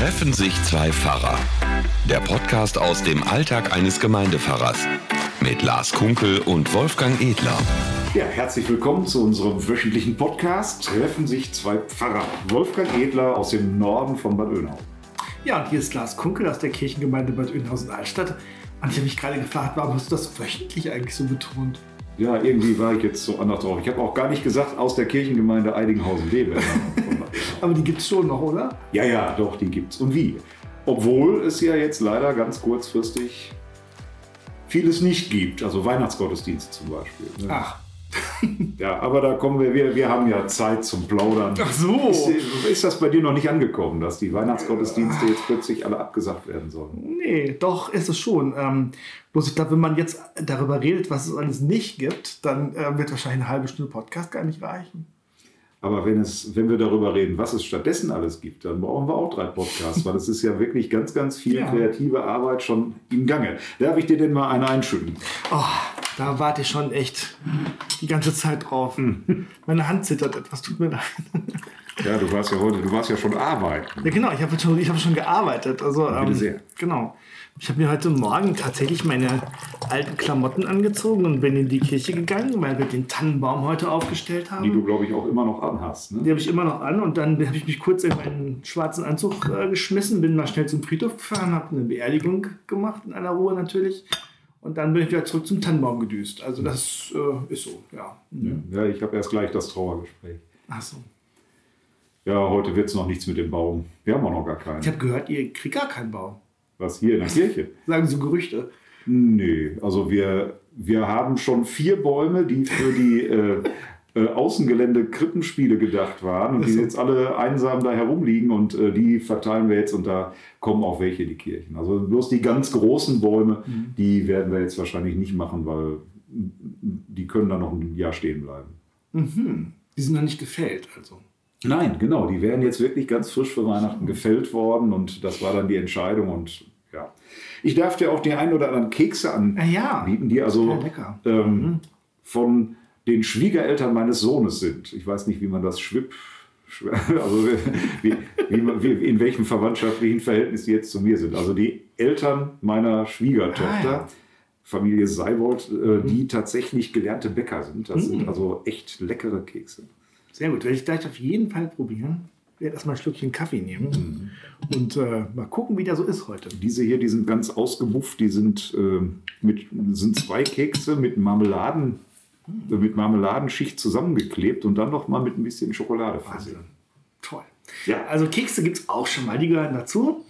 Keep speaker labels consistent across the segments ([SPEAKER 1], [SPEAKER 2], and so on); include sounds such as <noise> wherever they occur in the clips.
[SPEAKER 1] Treffen sich zwei Pfarrer. Der Podcast aus dem Alltag eines Gemeindepfarrers. Mit Lars Kunkel und Wolfgang Edler.
[SPEAKER 2] Ja, herzlich willkommen zu unserem wöchentlichen Podcast. Treffen sich zwei Pfarrer. Wolfgang Edler aus dem Norden von Bad Oeynhausen.
[SPEAKER 3] Ja, und hier ist Lars Kunkel aus der Kirchengemeinde Bad Oeynhausen-Altstadt. Und ich habe mich gerade gefragt, warum hast du das wöchentlich eigentlich so betont?
[SPEAKER 2] Ja, irgendwie war ich jetzt so anders drauf. Ich habe auch gar nicht gesagt, aus der Kirchengemeinde Eidinghausen-Lebe. <laughs>
[SPEAKER 3] Aber die gibt es schon noch, oder?
[SPEAKER 2] Ja, ja, doch, die gibt's. Und wie? Obwohl es ja jetzt leider ganz kurzfristig vieles nicht gibt. Also Weihnachtsgottesdienst zum Beispiel. Ne?
[SPEAKER 3] Ach. <laughs>
[SPEAKER 2] Ja, aber da kommen wir, wir, wir haben ja Zeit zum Plaudern.
[SPEAKER 3] Ach so.
[SPEAKER 2] Ist, ist das bei dir noch nicht angekommen, dass die Weihnachtsgottesdienste jetzt plötzlich alle abgesagt werden sollen?
[SPEAKER 3] Nee, doch ist es schon. Ähm, bloß ich glaube, wenn man jetzt darüber redet, was es alles nicht gibt, dann äh, wird wahrscheinlich eine halbe Stunde Podcast gar nicht reichen.
[SPEAKER 2] Aber wenn, es, wenn wir darüber reden, was es stattdessen alles gibt, dann brauchen wir auch drei Podcasts, weil es ist ja wirklich ganz, ganz viel
[SPEAKER 3] Ja.
[SPEAKER 2] kreative Arbeit schon im Gange. Darf ich dir denn mal eine einschütten?
[SPEAKER 3] Oh, da warte ich schon echt die ganze Zeit drauf. Meine Hand zittert etwas, tut mir leid.
[SPEAKER 2] Ja, du warst ja heute, du warst ja schon arbeiten.
[SPEAKER 3] Ja, genau, ich habe schon, ich hab schon gearbeitet. Also,
[SPEAKER 2] bitte
[SPEAKER 3] ähm,
[SPEAKER 2] sehr.
[SPEAKER 3] Genau. Ich habe mir heute Morgen tatsächlich meine alten Klamotten angezogen und bin in die Kirche gegangen, weil wir den Tannenbaum heute aufgestellt haben.
[SPEAKER 2] Die du, glaube ich, auch immer noch anhast. Ne?
[SPEAKER 3] Die habe ich immer noch an und dann habe ich mich kurz in meinen schwarzen Anzug äh, geschmissen, bin mal schnell zum Friedhof gefahren, habe eine Beerdigung gemacht, in aller Ruhe natürlich. Und dann bin ich wieder zurück zum Tannenbaum gedüst. Also das äh, ist so, ja.
[SPEAKER 2] Ja, ich habe erst gleich das Trauergespräch.
[SPEAKER 3] Ach so.
[SPEAKER 2] Ja, heute wird es noch nichts mit dem Baum. Wir haben auch noch gar keinen.
[SPEAKER 3] Ich habe gehört, ihr kriegt gar keinen Baum.
[SPEAKER 2] Was hier in der Kirche? <laughs>
[SPEAKER 3] Sagen so Gerüchte.
[SPEAKER 2] Nee, also wir, wir haben schon vier Bäume, die für die äh, äh, Außengelände-Krippenspiele gedacht waren und die jetzt alle einsam da herumliegen und äh, die verteilen wir jetzt und da kommen auch welche in die Kirchen. Also bloß die ganz großen Bäume,
[SPEAKER 3] Mhm.
[SPEAKER 2] die werden wir jetzt wahrscheinlich nicht machen, weil die können da noch ein Jahr stehen bleiben.
[SPEAKER 3] Mhm. Die sind noch nicht gefällt, also.
[SPEAKER 2] Nein, genau, die wären jetzt wirklich ganz frisch für Weihnachten gefällt worden und das war dann die Entscheidung und ja. Ich darf dir auch die ein oder anderen Kekse
[SPEAKER 3] Ah ja.
[SPEAKER 2] anbieten, die also
[SPEAKER 3] Ja,
[SPEAKER 2] ähm, von den Schwiegereltern meines Sohnes sind. Ich weiß nicht, wie man das schwipp, schw- <laughs> also wie, wie, wie, in welchem verwandtschaftlichen Verhältnis die jetzt zu mir sind. Also die Eltern meiner Schwiegertochter,
[SPEAKER 3] Ah, ja. Mhm.
[SPEAKER 2] Familie Seibold, äh, die tatsächlich gelernte Bäcker sind. Das sind also echt leckere Kekse.
[SPEAKER 3] Sehr gut, werde ich gleich auf jeden Fall probieren. Ich werde erstmal ein Schlückchen Kaffee nehmen und äh, mal gucken, wie der so ist heute.
[SPEAKER 2] Diese hier, die sind ganz ausgebufft, die sind, ähm, mit, sind zwei Kekse mit Marmeladen, äh, mit Marmeladenschicht zusammengeklebt und dann noch mal mit ein bisschen Schokolade versehen.
[SPEAKER 3] Toll.
[SPEAKER 2] Ja.
[SPEAKER 3] Also Kekse gibt es auch schon mal, die gehören dazu.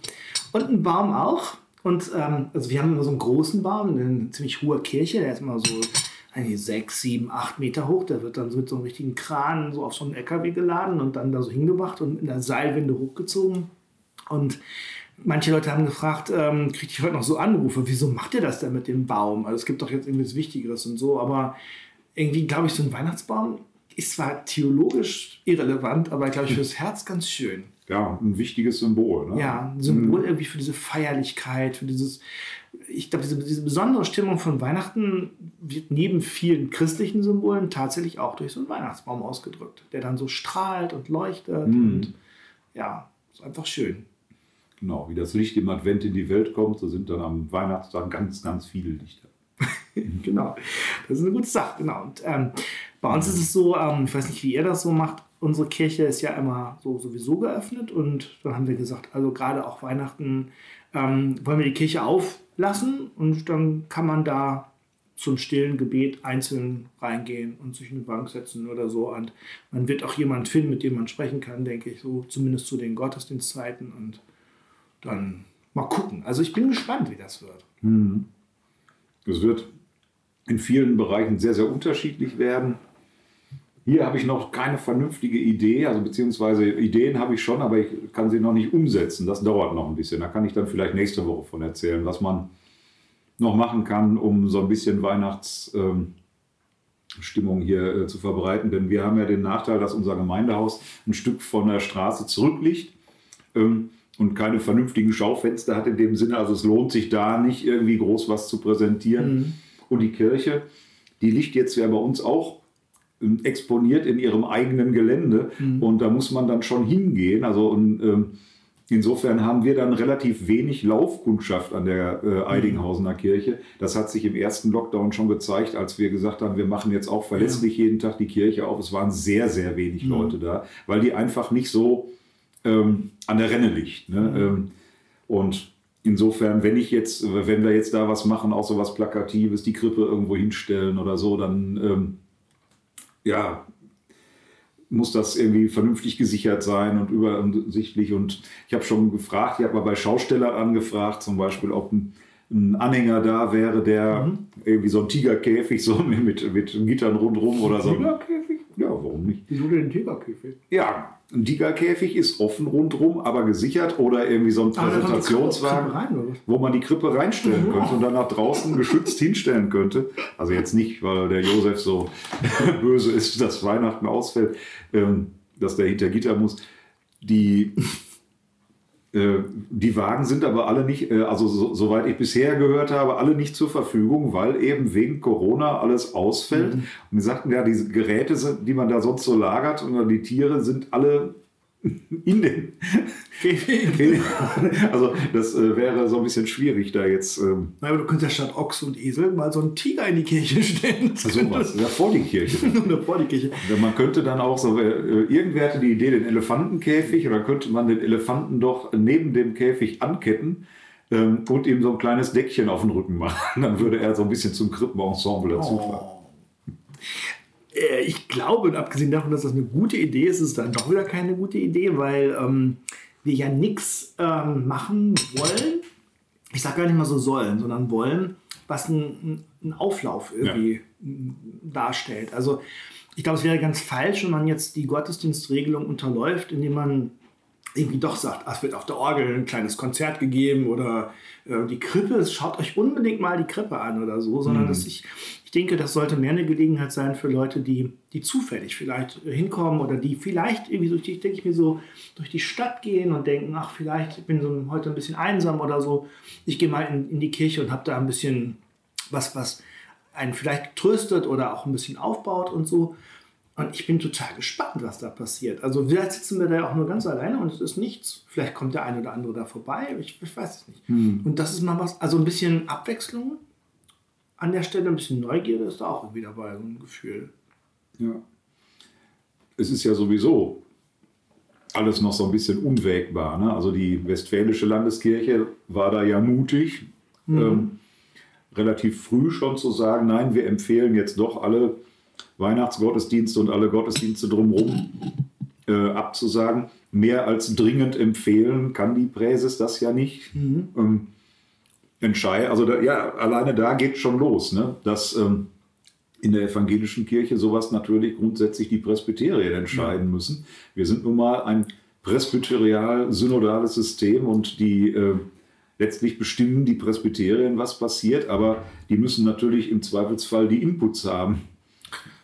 [SPEAKER 3] Und ein Baum auch. Und ähm, also wir haben immer so einen großen Baum, eine ziemlich hohe Kirche, der ist immer so eigentlich sechs, sieben, acht Meter hoch. Der wird dann so mit so einem richtigen Kran so auf so einen LKW geladen und dann da so hingebracht und in der Seilwinde hochgezogen. Und manche Leute haben gefragt, ähm, kriege ich heute noch so Anrufe, wieso macht ihr das denn mit dem Baum? Also es gibt doch jetzt irgendwas Wichtigeres und so, aber irgendwie glaube ich, so ein Weihnachtsbaum ist zwar theologisch irrelevant, aber glaube ich fürs Herz ganz schön.
[SPEAKER 2] Ja, ein wichtiges Symbol. Ne?
[SPEAKER 3] Ja, ein Symbol irgendwie für diese Feierlichkeit, für dieses, ich glaube, diese, diese besondere Stimmung von Weihnachten wird neben vielen christlichen Symbolen tatsächlich auch durch so einen Weihnachtsbaum ausgedrückt, der dann so strahlt und leuchtet und ja, ist einfach schön.
[SPEAKER 2] Genau, wie das Licht im Advent in die Welt kommt, so sind dann am Weihnachtstag ganz, ganz viele Lichter. <laughs>
[SPEAKER 3] genau. Das ist eine gute Sache, genau. Und ähm, bei uns ist es so, ähm, ich weiß nicht, wie ihr das so macht, unsere Kirche ist ja immer so sowieso geöffnet und dann haben wir gesagt, also gerade auch Weihnachten ähm, wollen wir die Kirche auflassen und dann kann man da zum stillen Gebet einzeln reingehen und sich in eine Bank setzen oder so. Und man wird auch jemanden finden, mit dem man sprechen kann, denke ich, so zumindest zu den Gottesdienstzeiten und dann mal gucken. Also ich bin gespannt, wie das wird.
[SPEAKER 2] Es wird in vielen Bereichen sehr, sehr unterschiedlich werden. Hier habe ich noch keine vernünftige Idee, also beziehungsweise Ideen habe ich schon, aber ich kann sie noch nicht umsetzen. Das dauert noch ein bisschen. Da kann ich dann vielleicht nächste Woche von erzählen, was man noch machen kann, um so ein bisschen Weihnachtsstimmung hier äh, zu verbreiten. Denn wir haben ja den Nachteil, dass unser Gemeindehaus ein Stück von der Straße zurückliegt. Ähm, und keine vernünftigen Schaufenster hat in dem Sinne. Also es lohnt sich da nicht irgendwie groß was zu präsentieren. Und die Kirche, die liegt jetzt ja bei uns auch ähm, exponiert in ihrem eigenen Gelände. Und da muss man dann schon hingehen. Also und, ähm, insofern haben wir dann relativ wenig Laufkundschaft an der äh, Eidinghausener Kirche. Das hat sich im ersten Lockdown schon gezeigt, als wir gesagt haben, wir machen jetzt auch verlässlich jeden Tag die Kirche auf. Es waren sehr, sehr wenig Leute da, weil die einfach nicht so ähm, an der Renne liegt. Ne? Ähm, und insofern, wenn ich jetzt, wenn wir jetzt da was machen, auch so was Plakatives, die Krippe irgendwo hinstellen oder so, dann ähm, ja, muss das irgendwie vernünftig gesichert sein und übersichtlich. Und ich habe schon gefragt, ich habe mal bei Schaustellern angefragt, zum Beispiel, ob ein, ein Anhänger da wäre, der mhm. irgendwie so ein Tigerkäfig so <laughs> mit, mit Gittern rundherum oder so.
[SPEAKER 3] Tigerkäfig?
[SPEAKER 2] Ja, warum nicht?
[SPEAKER 3] Wieso denn Tigerkäfig?
[SPEAKER 2] Ja, ein Tigerkäfig ist offen rundherum, aber gesichert oder irgendwie so ein Präsentationswagen, rein, wo man die Krippe reinstellen mhm. könnte und dann nach draußen geschützt hinstellen könnte. Also jetzt nicht, weil der Josef so <laughs> böse ist, dass Weihnachten ausfällt, ähm, dass der hinter Gitter muss. Die, die Wagen sind aber alle nicht, äh, also so, soweit ich bisher gehört habe, alle nicht zur Verfügung, weil eben wegen Corona alles ausfällt. Mhm. Und die sagten ja, diese Geräte, sind, die man da sonst so lagert, und die Tiere sind alle in den <laughs> Also das äh, wäre so ein bisschen schwierig da jetzt. Ähm
[SPEAKER 3] Na, aber du könntest ja statt Ochs und Esel mal so einen Tiger in die Kirche stellen.
[SPEAKER 2] Das so was, ja vor die Kirche. <laughs>
[SPEAKER 3] vor die Kirche.
[SPEAKER 2] Man könnte dann auch so, äh, irgendwer hatte die Idee, den Elefantenkäfig, oder könnte man den Elefanten doch neben dem Käfig anketten ähm, und ihm so ein kleines Deckchen auf den Rücken machen. <laughs> Dann würde er so ein bisschen zum Krippenensemble dazufahren. Oh.
[SPEAKER 3] Äh, ich glaube, und abgesehen davon, dass das eine gute Idee ist, ist es dann doch wieder keine gute Idee, weil ähm, wir ja nichts ähm, machen wollen. Ich sage gar nicht mal so sollen, sondern wollen, was einen Auflauf irgendwie ja. darstellt. Also ich glaube, es wäre ganz falsch, wenn man jetzt die Gottesdienstregelung unterläuft, indem man irgendwie doch sagt, ah, es wird auf der Orgel ein kleines Konzert gegeben oder äh, die Krippe, schaut euch unbedingt mal die Krippe an oder so, sondern mhm. dass ich, ich denke, das sollte mehr eine Gelegenheit sein für Leute, die, die zufällig vielleicht äh, hinkommen oder die vielleicht irgendwie durch die, denke ich mir so, durch die Stadt gehen und denken, ach, vielleicht ich bin so heute ein bisschen einsam oder so. Ich gehe mal in, in die Kirche und habe da ein bisschen was, was einen vielleicht tröstet oder auch ein bisschen aufbaut und so. Und ich bin total gespannt, was da passiert. Also vielleicht sitzen wir da ja auch nur ganz alleine und es ist nichts. Vielleicht kommt der eine oder andere da vorbei. Ich, ich weiß es nicht. Hm. Und das ist mal was, also ein bisschen Abwechslung an der Stelle, ein bisschen Neugierde ist da auch irgendwie dabei, so ein Gefühl.
[SPEAKER 2] Ja. Es ist ja sowieso alles noch so ein bisschen unwägbar. Ne? Also die Westfälische Landeskirche war da ja mutig, mhm. ähm, relativ früh schon zu sagen, nein, wir empfehlen jetzt doch alle Weihnachtsgottesdienste und alle Gottesdienste drumherum äh, abzusagen. Mehr als dringend empfehlen kann die Präses das ja nicht. Mhm. Ähm, entscheiden. Also da, ja, alleine da geht schon los, ne? dass ähm, in der evangelischen Kirche sowas natürlich grundsätzlich die Presbyterien entscheiden ja. müssen. Wir sind nun mal ein presbyterial-synodales System und die äh, letztlich bestimmen die Presbyterien, was passiert, aber die müssen natürlich im Zweifelsfall die Inputs haben.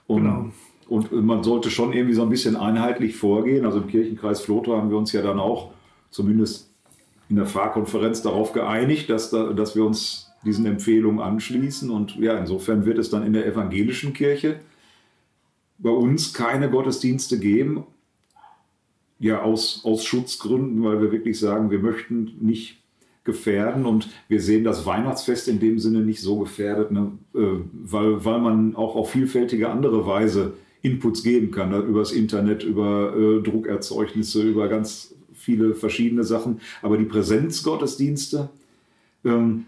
[SPEAKER 2] Und, genau. und man sollte schon irgendwie so ein bisschen einheitlich vorgehen. Also im Kirchenkreis Floto haben wir uns ja dann auch zumindest in der Fahrkonferenz darauf geeinigt, dass, da, dass wir uns diesen Empfehlungen anschließen. Und ja, insofern wird es dann in der evangelischen Kirche bei uns keine Gottesdienste geben. Ja, aus, aus Schutzgründen, weil wir wirklich sagen, wir möchten nicht gefährden. Und wir sehen das Weihnachtsfest in dem Sinne nicht so gefährdet, ne? Äh, weil, weil man auch auf vielfältige andere Weise Inputs geben kann, ne? übers Internet, über äh, Druckerzeugnisse, über ganz viele verschiedene Sachen. Aber die Präsenzgottesdienste, ähm,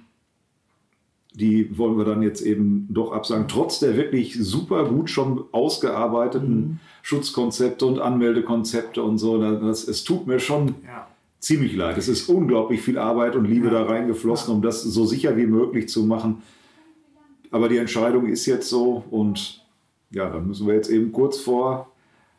[SPEAKER 2] die wollen wir dann jetzt eben doch absagen, trotz der wirklich super gut schon ausgearbeiteten mhm. Schutzkonzepte und Anmeldekonzepte und so. Das, es tut mir schon ja ziemlich leid. Es ist unglaublich viel Arbeit und Liebe da reingeflossen, um das so sicher wie möglich zu machen. Aber die Entscheidung ist jetzt so und ja, dann müssen wir jetzt eben kurz vor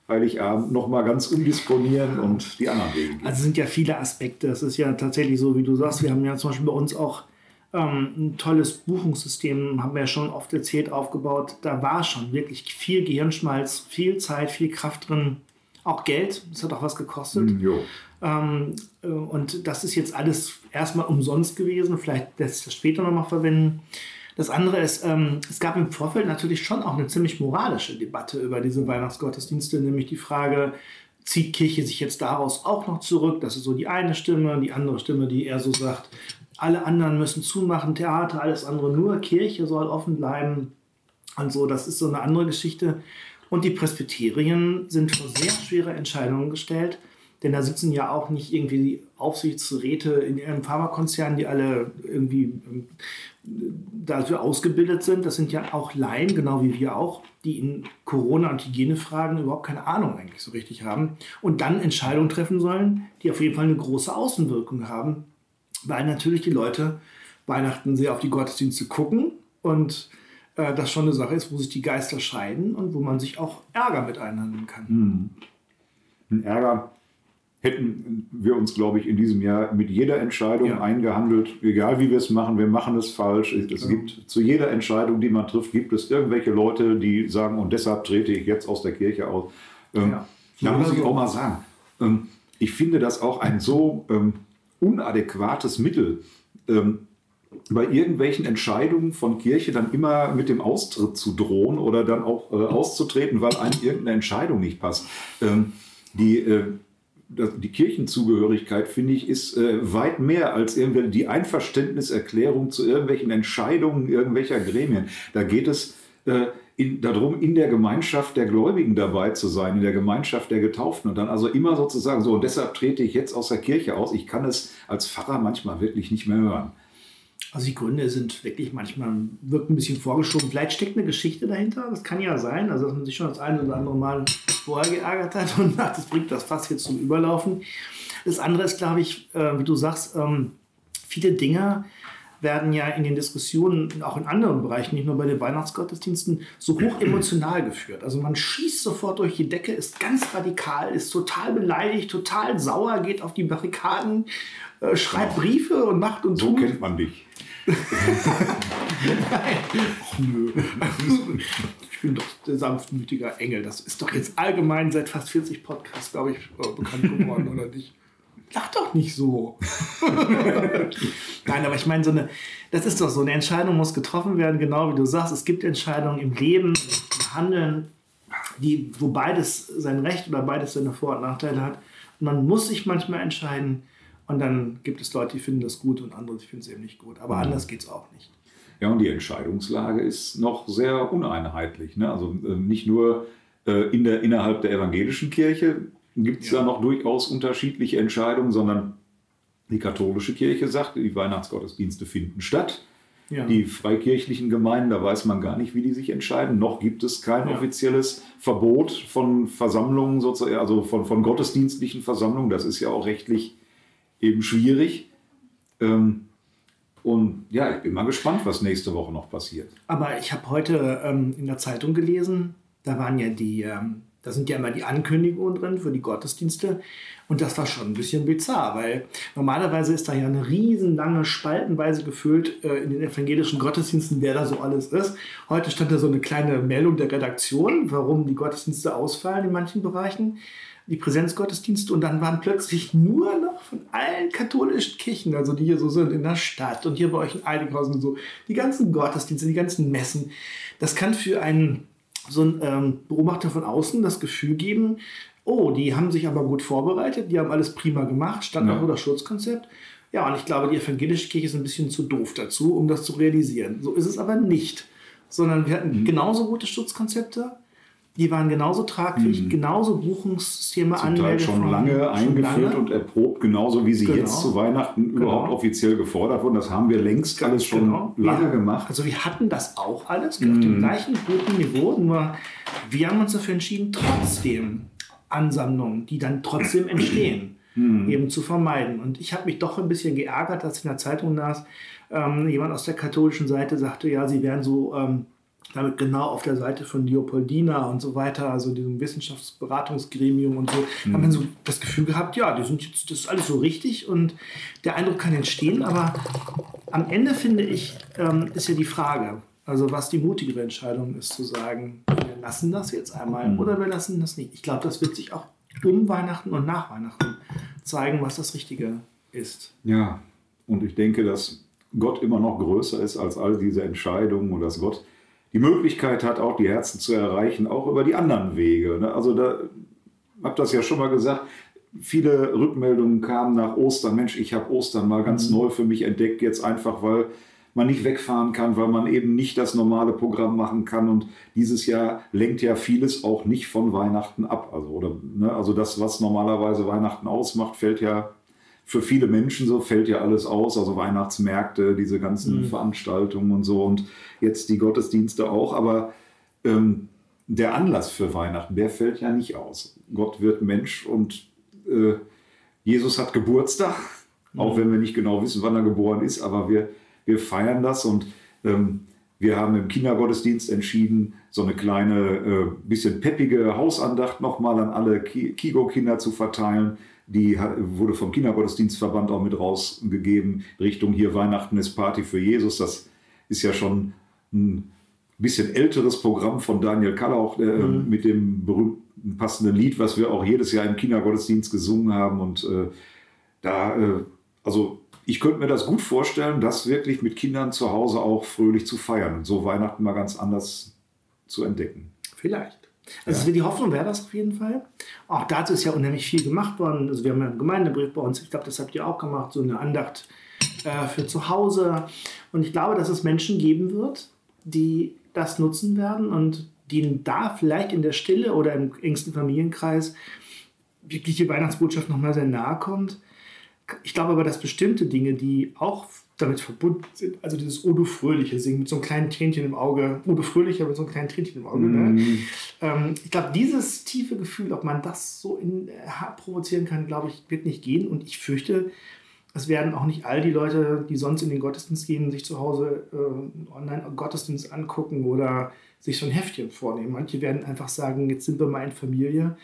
[SPEAKER 2] Heiligabend nochmal ganz umdisponieren und die anderen Wege
[SPEAKER 3] Also es sind ja viele Aspekte. Es ist ja tatsächlich so, wie du sagst, wir haben ja zum Beispiel bei uns auch ähm, ein tolles Buchungssystem, haben wir ja schon oft erzählt, aufgebaut. Da war schon wirklich viel Gehirnschmalz, viel Zeit, viel Kraft drin, auch Geld. Das hat auch was gekostet. Mm, ähm, äh, und das ist jetzt alles erstmal umsonst gewesen. Vielleicht lässt sich das später nochmal verwenden. Das andere ist, ähm, es gab im Vorfeld natürlich schon auch eine ziemlich moralische Debatte über diese Weihnachtsgottesdienste, nämlich die Frage, zieht Kirche sich jetzt daraus auch noch zurück? Das ist so die eine Stimme, die andere Stimme, die eher so sagt, alle anderen müssen zumachen, Theater, alles andere, nur Kirche soll offen bleiben. Und so, das ist so eine andere Geschichte. Und die Presbyterien sind vor sehr schwere Entscheidungen gestellt, denn da sitzen ja auch nicht irgendwie die Aufsichtsräte in ihrem Pharmakonzern, die alle irgendwie ähm, dafür ausgebildet sind. Das sind ja auch Laien, genau wie wir auch, die in Corona- und Hygienefragen überhaupt keine Ahnung eigentlich so richtig haben und dann Entscheidungen treffen sollen, die auf jeden Fall eine große Außenwirkung haben, weil natürlich die Leute Weihnachten sehr auf die Gottesdienste gucken und äh, das schon eine Sache ist, wo sich die Geister scheiden und wo man sich auch Ärger mit einhandeln kann.
[SPEAKER 2] Mhm. Ein Ärger hätten wir uns, glaube ich, in diesem Jahr mit jeder Entscheidung ja. eingehandelt, egal wie wir es machen, wir machen es falsch. Es ja. gibt zu jeder Entscheidung, die man trifft, gibt es irgendwelche Leute, die sagen, und deshalb trete ich jetzt aus der Kirche aus. Ähm, ja. Da muss ich auch mal sagen, ähm, ich finde das auch ein so ähm, unadäquates Mittel, ähm, bei irgendwelchen Entscheidungen von Kirche dann immer mit dem Austritt zu drohen oder dann auch äh, auszutreten, weil einem irgendeine Entscheidung nicht passt. Ähm, die äh, die Kirchenzugehörigkeit, finde ich, ist äh, weit mehr als irgendwie die Einverständniserklärung zu irgendwelchen Entscheidungen irgendwelcher Gremien. Da geht es äh, in, darum, in der Gemeinschaft der Gläubigen dabei zu sein, in der Gemeinschaft der Getauften und dann also immer sozusagen so, und deshalb trete ich jetzt aus der Kirche aus. Ich kann es als Pfarrer manchmal wirklich nicht mehr hören.
[SPEAKER 3] Also die Gründe sind wirklich manchmal, wirken ein bisschen vorgeschoben. Vielleicht steckt eine Geschichte dahinter, das kann ja sein. Also dass man sich schon das eine oder andere Mal vorher geärgert hat <laughs> und das bringt das fast jetzt zum Überlaufen. Das andere ist, glaube ich, äh, wie du sagst, ähm, viele Dinge werden ja in den Diskussionen, auch in anderen Bereichen, nicht nur bei den Weihnachtsgottesdiensten, so hoch emotional geführt. Also man schießt sofort durch die Decke, ist ganz radikal, ist total beleidigt, total sauer, geht auf die Barrikaden, äh, schreibt Briefe und macht und
[SPEAKER 2] so tut. So kennt man dich. <laughs>
[SPEAKER 3] Nein. Och, nö. Ich bin doch der sanftmütige Engel. Das ist doch jetzt allgemein seit fast 40 Podcasts, glaube ich, äh, bekannt geworden, oder nicht? Lach doch nicht so. <laughs> Nein, aber ich meine, so eine, das ist doch so, eine Entscheidung muss getroffen werden, genau wie du sagst. Es gibt Entscheidungen im Leben, im Handeln, die, wo beides sein Recht oder beides seine Vor- und Nachteile hat. Und man muss sich manchmal entscheiden, und dann gibt es Leute, die finden das gut und andere, die finden es eben nicht gut. Aber mhm. anders geht es auch nicht.
[SPEAKER 2] Ja, und die Entscheidungslage ist noch sehr uneinheitlich. Ne? Also äh, nicht nur äh, in der, innerhalb der evangelischen Kirche gibt es ja. da noch durchaus unterschiedliche Entscheidungen, sondern die katholische Kirche sagt, die Weihnachtsgottesdienste finden statt. Ja. Die freikirchlichen Gemeinden, da weiß man gar nicht, wie die sich entscheiden. Noch gibt es kein ja. offizielles Verbot von Versammlungen, sozusagen, also von, von gottesdienstlichen Versammlungen. Das ist ja auch rechtlich eben schwierig. Ähm, und ja, ich bin mal gespannt, was nächste Woche noch passiert.
[SPEAKER 3] Aber ich habe heute ähm, in der Zeitung gelesen, da waren ja die, ähm, da sind ja immer die Ankündigungen drin für die Gottesdienste. Und das war schon ein bisschen bizarr, weil normalerweise ist da ja eine riesenlange Spaltenweise gefüllt äh, in den evangelischen Gottesdiensten, wer da so alles ist. Heute stand da so eine kleine Meldung der Redaktion, warum die Gottesdienste ausfallen in manchen Bereichen die Präsenzgottesdienste und dann waren plötzlich nur noch von allen katholischen Kirchen, also die hier so sind in der Stadt und hier bei euch in Eidinghausen und so, die ganzen Gottesdienste, die ganzen Messen. Das kann für einen so einen ähm, Beobachter von außen das Gefühl geben, oh, die haben sich aber gut vorbereitet, die haben alles prima gemacht, Standard- ja. oder Schutzkonzept. Ja, und ich glaube, die evangelische Kirche ist ein bisschen zu doof dazu, um das zu realisieren. So ist es aber nicht, sondern wir hatten mhm. genauso gute Schutzkonzepte die waren genauso tragfähig, mhm. genauso Buchungssysteme
[SPEAKER 2] Zum Teil schon lange schon eingeführt lange. und erprobt, genauso wie sie genau. jetzt zu Weihnachten genau. überhaupt offiziell gefordert wurden. Das haben wir längst alles schon genau. lange ja. gemacht.
[SPEAKER 3] Also wir hatten das auch alles mhm. auf dem gleichen guten Niveau, nur wir haben uns dafür entschieden, trotzdem Ansammlungen, die dann trotzdem entstehen, mhm. eben zu vermeiden. Und ich habe mich doch ein bisschen geärgert, dass ich in der Zeitung las, ähm, jemand aus der katholischen Seite sagte, ja, sie wären so... Ähm, damit genau auf der Seite von Leopoldina und so weiter, also diesem Wissenschaftsberatungsgremium und so, mhm. hat man so das Gefühl gehabt, ja, die sind jetzt, das ist alles so richtig und der Eindruck kann entstehen, aber am Ende finde ich, ähm, ist ja die Frage, also was die mutigere Entscheidung ist, zu sagen, wir lassen das jetzt einmal mhm. oder wir lassen das nicht. Ich glaube, das wird sich auch um Weihnachten und nach Weihnachten zeigen, was das Richtige ist.
[SPEAKER 2] Ja, und ich denke, dass Gott immer noch größer ist als all diese Entscheidungen und dass Gott die Möglichkeit hat, auch die Herzen zu erreichen, auch über die anderen Wege. Ne? Also da, habe das ja schon mal gesagt, viele Rückmeldungen kamen nach Ostern. Mensch, ich habe Ostern mal ganz mhm. neu für mich entdeckt, jetzt einfach, weil man nicht wegfahren kann, weil man eben nicht das normale Programm machen kann. Und dieses Jahr lenkt ja vieles auch nicht von Weihnachten ab. Also, oder, ne, also das, was normalerweise Weihnachten ausmacht, fällt ja für viele Menschen so, fällt ja alles aus. Also Weihnachtsmärkte, diese ganzen mhm. Veranstaltungen und so. Und jetzt die Gottesdienste auch. Aber ähm, der Anlass für Weihnachten, der fällt ja nicht aus. Gott wird Mensch und äh, Jesus hat Geburtstag, mhm. auch wenn wir nicht genau wissen, wann er geboren ist, aber wir, wir feiern das und ähm, wir haben im Kindergottesdienst entschieden, so eine kleine, äh, bisschen peppige Hausandacht nochmal an alle Kigo-Kinder zu verteilen. Die wurde vom Kindergottesdienstverband auch mit rausgegeben, Richtung hier Weihnachten ist Party für Jesus. Das ist ja schon ein bisschen älteres Programm von Daniel Kallauch äh, mhm. mit dem berühmten passenden Lied, was wir auch jedes Jahr im Kindergottesdienst gesungen haben. Und äh, da, äh, also ich könnte mir das gut vorstellen, das wirklich mit Kindern zu Hause auch fröhlich zu feiern und so Weihnachten mal ganz anders zu entdecken.
[SPEAKER 3] Vielleicht. Also ja. die Hoffnung wäre das auf jeden Fall. Auch dazu ist ja unheimlich viel gemacht worden. Also wir haben ja einen Gemeindebrief bei uns, ich glaube, das habt ihr auch gemacht, so eine Andacht äh, für zu Hause. Und ich glaube, dass es Menschen geben wird, die das nutzen werden und denen da vielleicht in der Stille oder im engsten Familienkreis wirklich die Weihnachtsbotschaft nochmal sehr nahe kommt. Ich glaube aber, dass bestimmte Dinge, die auch damit verbunden sind, also dieses Odo Fröhliche singen mit so einem kleinen Tränchen im Auge, Odo Fröhlicher mit so einem kleinen Tränchen im Auge. Mm. Ne? Ähm, ich glaube, dieses tiefe Gefühl, ob man das so in, äh, provozieren kann, glaube ich, wird nicht gehen. Und ich fürchte, es werden auch nicht all die Leute, die sonst in den Gottesdienst gehen, sich zu Hause äh, Online-Gottesdienst angucken oder sich so ein Heftchen vornehmen. Manche werden einfach sagen, jetzt sind wir mal in Familie.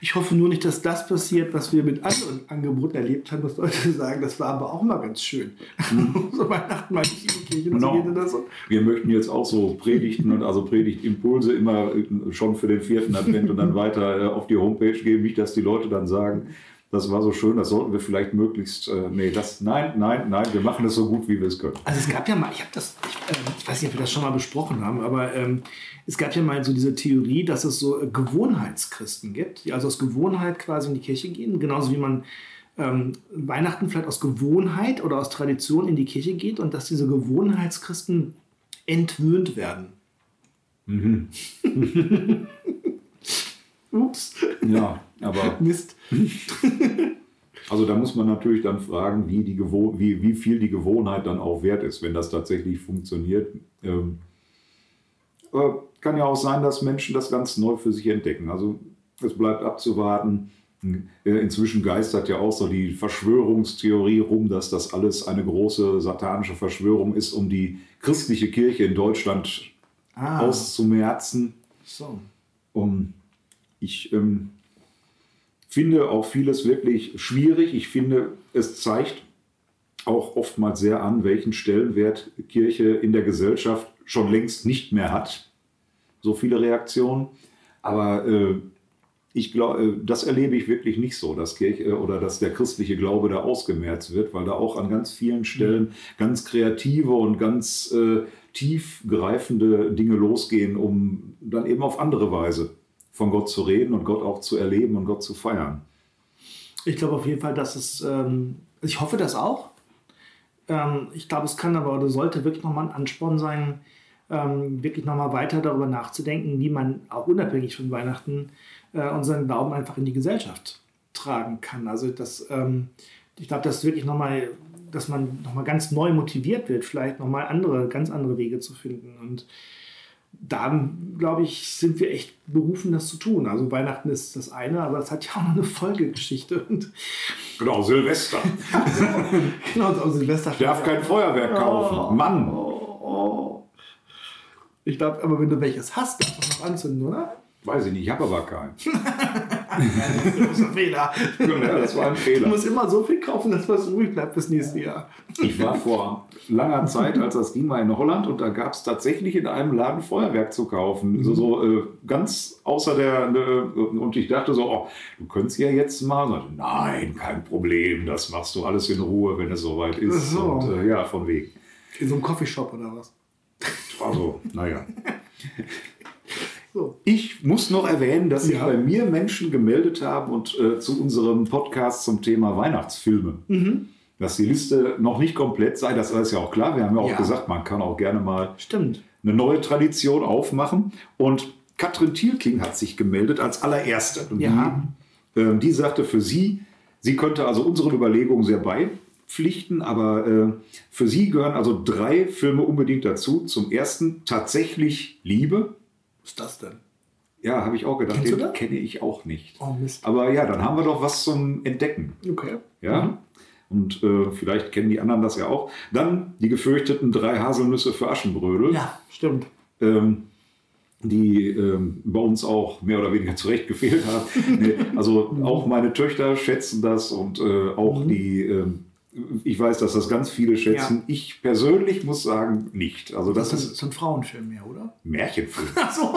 [SPEAKER 3] Ich hoffe nur nicht, dass das passiert, was wir mit anderen Angeboten erlebt haben, dass Leute <laughs> sagen, das war aber auch mal ganz schön. Mhm. <laughs> so Weihnachten mal nicht in die Kirche
[SPEAKER 2] genau. zu gehen oder so. Wir möchten jetzt auch so Predigten und also Predigtimpulse immer schon für den vierten Advent und dann weiter äh, auf die Homepage geben. Nicht, dass die Leute dann sagen, das war so schön, das sollten wir vielleicht möglichst, äh, nee, das, nein, nein, nein, wir machen das so gut, wie wir es können.
[SPEAKER 3] Also es gab ja mal, ich habe das, ich, äh, ich, weiß nicht, ob wir das schon mal besprochen haben, aber ähm, es gab ja mal so diese Theorie, dass es so äh, Gewohnheitschristen gibt, die also aus Gewohnheit quasi in die Kirche gehen, genauso wie man ähm, Weihnachten vielleicht aus Gewohnheit oder aus Tradition in die Kirche geht und dass diese Gewohnheitschristen entwöhnt werden. Mhm. <laughs>
[SPEAKER 2] Ups. Ja, aber. <laughs> Mist. Also da muss man natürlich dann fragen, wie, die wie, wie viel die Gewohnheit dann auch wert ist, wenn das tatsächlich funktioniert. Ähm, kann ja auch sein, dass Menschen das ganz neu für sich entdecken. Also es bleibt abzuwarten. Äh, inzwischen geistert ja auch so die Verschwörungstheorie rum, dass das alles eine große satanische Verschwörung ist, um die christliche Kirche in Deutschland ah. auszumerzen. So. Um ich ähm, finde auch vieles wirklich schwierig. Ich finde, es zeigt auch oftmals sehr an, welchen Stellenwert Kirche in der Gesellschaft schon längst nicht mehr hat. So viele Reaktionen. Aber äh, ich glaube, äh, das erlebe ich wirklich nicht so, dass Kirche äh, oder dass der christliche Glaube da ausgemerzt wird, weil da auch an ganz vielen Stellen ganz kreative und ganz äh, tiefgreifende Dinge losgehen, um dann eben auf andere Weise von Gott zu reden und Gott auch zu erleben und Gott zu feiern.
[SPEAKER 3] Ich glaube auf jeden Fall, dass es, ähm, ich hoffe das auch. Ähm, ich glaube, es kann aber oder sollte wirklich nochmal ein Ansporn sein, ähm, wirklich nochmal weiter darüber nachzudenken, wie man auch unabhängig von Weihnachten äh, unseren Glauben einfach in die Gesellschaft tragen kann. Also das, ähm, ich glaube, das ist wirklich nochmal, dass man nochmal ganz neu motiviert wird, vielleicht nochmal andere, ganz andere Wege zu finden. Und da, glaube ich, sind wir echt berufen, das zu tun. Also Weihnachten ist das eine, aber es hat ja auch noch eine Folgegeschichte. Und
[SPEAKER 2] genau, Silvester. <laughs> genau, also Silvester. Darf kein Feuerwerk kaufen. Oh, Mann. Oh, oh.
[SPEAKER 3] Ich glaube, aber wenn du welches hast, darfst du noch anzünden, oder?
[SPEAKER 2] Weiß ich nicht, ich habe aber keinen. <laughs>
[SPEAKER 3] das ist ein Fehler. Ja, das war ein Fehler. Du musst immer so viel kaufen, dass was ruhig bleibt bis nächstes Jahr.
[SPEAKER 2] Ich war vor langer Zeit, als das ging, mal in Holland und da gab es tatsächlich in einem Laden Feuerwerk zu kaufen. Mhm. So, so äh, ganz außer der. Äh, und ich dachte so, oh, du könntest ja jetzt mal. Und, Nein, kein Problem, das machst du alles in Ruhe, wenn es soweit ist. So. Und äh, ja, von wegen.
[SPEAKER 3] In so einem Coffeeshop oder was?
[SPEAKER 2] Also, naja. Ich muss noch erwähnen, dass sich
[SPEAKER 3] Ja.
[SPEAKER 2] bei mir Menschen gemeldet haben und äh, zu unserem Podcast zum Thema Weihnachtsfilme.
[SPEAKER 3] Mhm.
[SPEAKER 2] Dass die Liste noch nicht komplett sei, das ist ja auch klar. Wir haben ja auch
[SPEAKER 3] Ja.
[SPEAKER 2] gesagt, man kann auch gerne mal
[SPEAKER 3] Stimmt.
[SPEAKER 2] eine neue Tradition aufmachen. Und Katrin Thielking hat sich gemeldet als allererste. Und
[SPEAKER 3] Ja.
[SPEAKER 2] die, ähm, die sagte für sie, sie könnte also unseren Überlegungen sehr beipflichten, aber äh, für sie gehören also drei Filme unbedingt dazu. Zum ersten tatsächlich Liebe.
[SPEAKER 3] Was ist das denn?
[SPEAKER 2] Ja, habe ich auch gedacht,
[SPEAKER 3] Kennst
[SPEAKER 2] den kenne ich auch nicht.
[SPEAKER 3] Oh.
[SPEAKER 2] Aber ja, dann haben wir doch was zum Entdecken.
[SPEAKER 3] Okay.
[SPEAKER 2] Ja. Und äh, vielleicht kennen die anderen das ja auch. Dann die gefürchteten drei Haselnüsse für Aschenbrödel.
[SPEAKER 3] Ja, stimmt.
[SPEAKER 2] ähm, die ähm, bei uns auch mehr oder weniger <laughs> zurecht gefehlt haben. nee, also auch meine Töchter schätzen das und äh, auch die, ähm, ich weiß, dass das ganz viele schätzen.
[SPEAKER 3] Ja.
[SPEAKER 2] Ich persönlich muss sagen, nicht. Also das,
[SPEAKER 3] Das
[SPEAKER 2] ist
[SPEAKER 3] ist so ein Frauenfilm mehr, oder?
[SPEAKER 2] Märchenfilm. <laughs>
[SPEAKER 3] Ach so.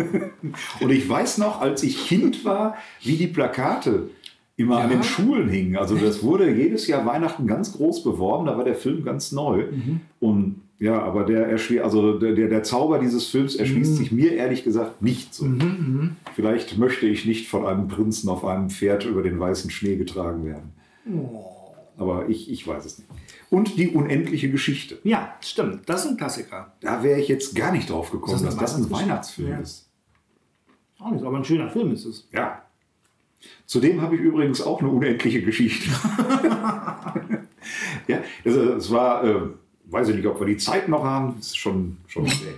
[SPEAKER 3] <laughs>
[SPEAKER 2] Und ich weiß noch, als ich Kind war, wie die Plakate immer an
[SPEAKER 3] Ja?
[SPEAKER 2] den Schulen hingen. Also das wurde jedes Jahr Weihnachten ganz groß beworben, da war der Film ganz neu.
[SPEAKER 3] Mhm.
[SPEAKER 2] Und ja, aber der erschließt, also der, der, Zauber dieses Films
[SPEAKER 3] Mhm.
[SPEAKER 2] erschließt sich mir ehrlich gesagt nicht so. Vielleicht möchte ich nicht von einem Prinzen auf einem Pferd über den weißen Schnee getragen werden.
[SPEAKER 3] Oh.
[SPEAKER 2] Aber ich, ich weiß es nicht. Und die unendliche Geschichte.
[SPEAKER 3] Ja, stimmt. Das ist ein Klassiker.
[SPEAKER 2] Da wäre ich jetzt gar nicht drauf gekommen,
[SPEAKER 3] das
[SPEAKER 2] dass das ein? Weihnachtsfilm
[SPEAKER 3] Ja.
[SPEAKER 2] ist.
[SPEAKER 3] Auch nicht, aber ein schöner Film ist es.
[SPEAKER 2] Ja. Zudem habe ich übrigens auch eine unendliche Geschichte. <laughs> ja, es, es war, äh, weiß ich nicht, ob wir die Zeit noch haben, das ist schon, schon schwer.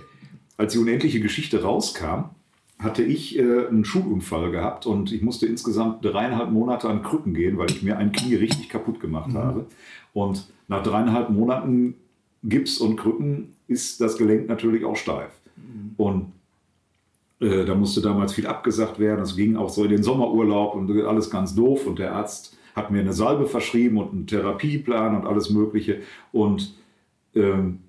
[SPEAKER 2] Als die unendliche Geschichte rauskam, hatte ich äh, einen Schulunfall gehabt und ich musste insgesamt dreieinhalb Monate an Krücken gehen, weil ich mir ein Knie richtig kaputt gemacht habe. Und nach dreieinhalb Monaten Gips und Krücken ist das Gelenk natürlich auch steif. Und äh, da musste damals viel abgesagt werden. Es ging auch so in den Sommerurlaub und alles ganz doof. Und der Arzt hat mir eine Salbe verschrieben und einen Therapieplan und alles Mögliche. Und ähm,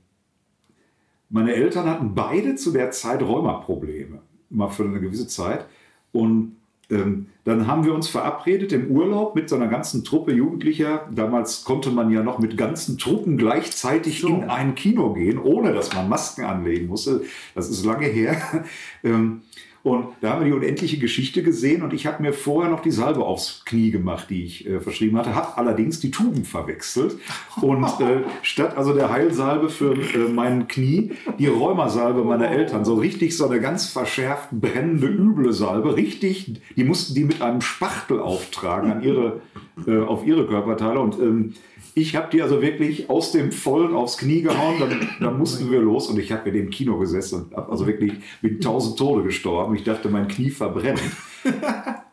[SPEAKER 2] meine Eltern hatten beide zu der Zeit Rheumaprobleme, mal für eine gewisse Zeit. Und ähm, dann haben wir uns verabredet im Urlaub mit so einer ganzen Truppe Jugendlicher. Damals konnte man ja noch mit ganzen Truppen gleichzeitig
[SPEAKER 3] So.
[SPEAKER 2] in ein Kino gehen, ohne dass man Masken anlegen musste. Das ist lange her. <laughs> Ähm, Und da haben wir die unendliche Geschichte gesehen und ich habe mir vorher noch die Salbe aufs Knie gemacht, die ich äh, verschrieben hatte, habe allerdings die Tuben verwechselt und <laughs> äh, statt also der Heilsalbe für äh, mein Knie, die Rheumasalbe meiner Eltern, so richtig so eine ganz verschärft brennende, üble Salbe, richtig, die mussten die mit einem Spachtel auftragen an ihre, äh, auf ihre Körperteile. Und ähm, ich habe die also wirklich aus dem Vollen aufs Knie gehauen, dann, dann mussten wir los und ich habe in dem Kino gesessen und habe also wirklich mit tausend Tode gestorben. Ich dachte, mein Knie verbrennt.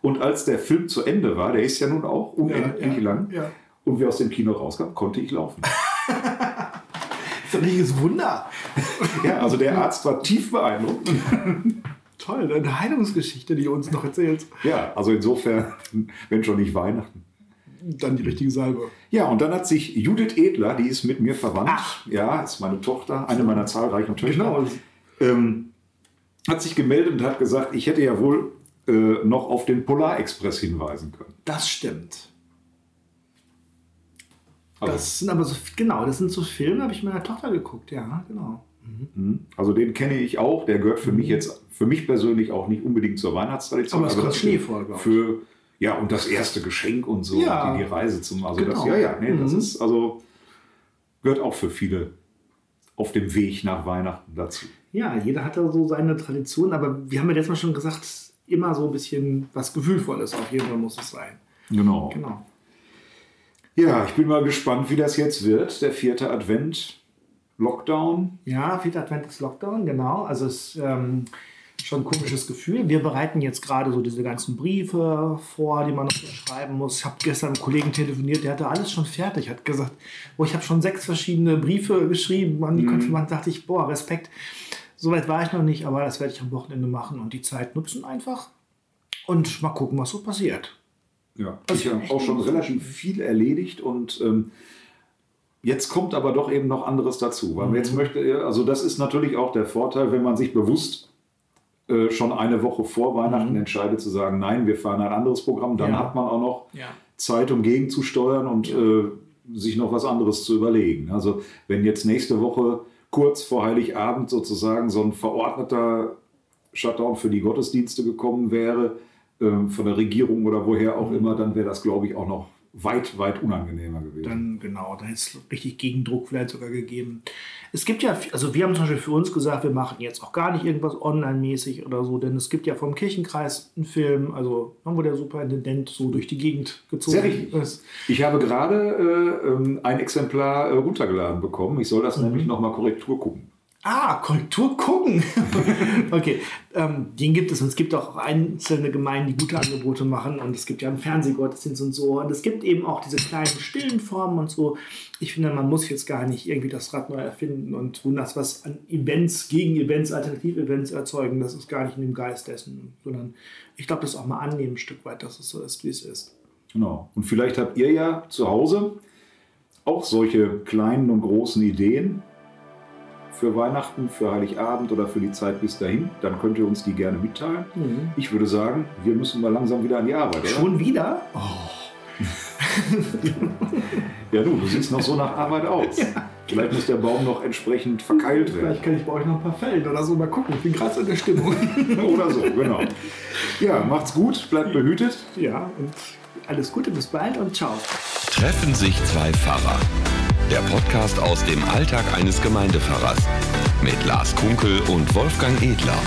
[SPEAKER 2] Und als der Film zu Ende war, der ist ja nun auch unendlich
[SPEAKER 3] ja,
[SPEAKER 2] lang,
[SPEAKER 3] ja.
[SPEAKER 2] und wir aus dem Kino rauskamen, konnte ich laufen. <laughs>
[SPEAKER 3] Das ist ein richtiges Wunder.
[SPEAKER 2] Ja, also der Arzt war tief beeindruckt.
[SPEAKER 3] Toll, eine Heilungsgeschichte, die du uns noch erzählst.
[SPEAKER 2] Ja, also insofern, wenn schon nicht Weihnachten.
[SPEAKER 3] Dann die richtige Salbe.
[SPEAKER 2] Ja, und dann hat sich Judith Edler, die ist mit mir verwandt,
[SPEAKER 3] Ach.
[SPEAKER 2] ja, ist meine Tochter, eine meiner zahlreichen Töchter,
[SPEAKER 3] Genau.
[SPEAKER 2] ähm, hat sich gemeldet und hat gesagt, ich hätte ja wohl äh, noch auf den Polarexpress hinweisen können.
[SPEAKER 3] Das stimmt.
[SPEAKER 2] Also,
[SPEAKER 3] Das sind aber so, genau, das sind so Filme, habe ich meiner Tochter geguckt, ja, genau.
[SPEAKER 2] mhm. also den kenne ich auch, der gehört für mich jetzt, für mich persönlich auch nicht unbedingt zur Weihnachtstradition.
[SPEAKER 3] Aber es kommt Schnee vor.
[SPEAKER 2] Für, ja, und das erste Geschenk und so,
[SPEAKER 3] Ja.
[SPEAKER 2] die, die Reise zum, also das,
[SPEAKER 3] Genau.
[SPEAKER 2] ja, ja, nee, das
[SPEAKER 3] Mhm.
[SPEAKER 2] ist, also, gehört auch für viele auf dem Weg nach Weihnachten dazu.
[SPEAKER 3] Ja, jeder hat da so seine Tradition, aber wir haben ja letztes Mal schon gesagt, immer so ein bisschen was Gefühlvolles auf jeden Fall muss es sein.
[SPEAKER 2] Genau.
[SPEAKER 3] Genau.
[SPEAKER 2] Ja, ich bin mal gespannt, wie das jetzt wird. Der vierte Advent, Lockdown.
[SPEAKER 3] Ja, vierter Advent ist Lockdown, genau. Also es ähm, schon ein komisches Gefühl. Wir bereiten jetzt gerade so diese ganzen Briefe vor, die man noch schreiben muss. Ich habe gestern mit einem Kollegen telefoniert, der hatte alles schon fertig. Hat gesagt, oh, ich habe schon sechs verschiedene Briefe geschrieben an die Konfirmanden. dachte ich, boah, Respekt. Soweit war ich noch nicht, aber das werde ich am Wochenende machen und die Zeit nutzen einfach. Und mal gucken, was so passiert.
[SPEAKER 2] Ja,
[SPEAKER 3] Das
[SPEAKER 2] ich habe auch schon relativ viel erledigt und ähm, jetzt kommt aber doch eben noch anderes dazu. Weil
[SPEAKER 3] Mhm.
[SPEAKER 2] jetzt möchte, also das ist natürlich auch der Vorteil, wenn man sich bewusst äh, schon eine Woche vor Weihnachten entscheidet zu sagen, nein, wir fahren ein anderes Programm, dann
[SPEAKER 3] Mhm. Ja.
[SPEAKER 2] hat man auch noch
[SPEAKER 3] Ja.
[SPEAKER 2] Zeit, um gegenzusteuern und äh, sich noch was anderes zu überlegen. Also wenn jetzt nächste Woche kurz vor Heiligabend sozusagen so ein verordneter Shutdown für die Gottesdienste gekommen wäre, äh, von der Regierung oder woher auch immer, dann wäre das, glaube ich, auch noch weit, weit unangenehmer gewesen.
[SPEAKER 3] Dann genau, da hätte es richtig Gegendruck vielleicht sogar gegeben. Es gibt ja, also wir haben zum Beispiel für uns gesagt, wir machen jetzt auch gar nicht irgendwas online-mäßig oder so, denn es gibt ja vom Kirchenkreis einen Film, also wo der Superintendent so durch die Gegend gezogen
[SPEAKER 2] Sehr richtig. ist. Ich habe gerade äh, ähm, ein Exemplar äh, runtergeladen bekommen. Ich soll das mhm. nämlich nochmal Korrektur gucken.
[SPEAKER 3] Ah, Korrektur gucken. <laughs> okay, ähm, den gibt es und es gibt auch einzelne Gemeinden, die gute Angebote machen und es gibt ja einen Fernsehgottesdienst und so und es gibt eben auch diese kleinen stillen Formen und so. Ich finde, man muss jetzt gar nicht irgendwie das Rad neu erfinden und tun das, was an Events, gegen Events, Alternativ-Events erzeugen, das ist gar nicht in dem Geist dessen, sondern ich glaube, das auch mal annehmen ein Stück weit, dass es so ist, wie es ist.
[SPEAKER 2] Genau. Und vielleicht habt ihr ja zu Hause auch solche kleinen und großen Ideen, für Weihnachten, für Heiligabend oder für die Zeit bis dahin, dann könnt ihr uns die gerne mitteilen. Mhm. Ich würde sagen, wir müssen mal langsam wieder an die Arbeit. Oder?
[SPEAKER 3] Schon wieder? Oh. <laughs>
[SPEAKER 2] ja, du, du siehst noch so nach Arbeit aus. <laughs> Ja. Vielleicht muss der Baum noch entsprechend verkeilt werden.
[SPEAKER 3] Vielleicht kann ich bei euch noch ein paar fällen oder so. Mal gucken, ich bin gerade in der Stimmung. <laughs>
[SPEAKER 2] oder so, genau. Ja, macht's gut, bleibt behütet.
[SPEAKER 3] Ja, und alles Gute, bis bald und ciao.
[SPEAKER 1] Treffen sich zwei Pfarrer der Podcast aus dem Alltag eines Gemeindepfarrers mit Lars Kunkel und Wolfgang Edler.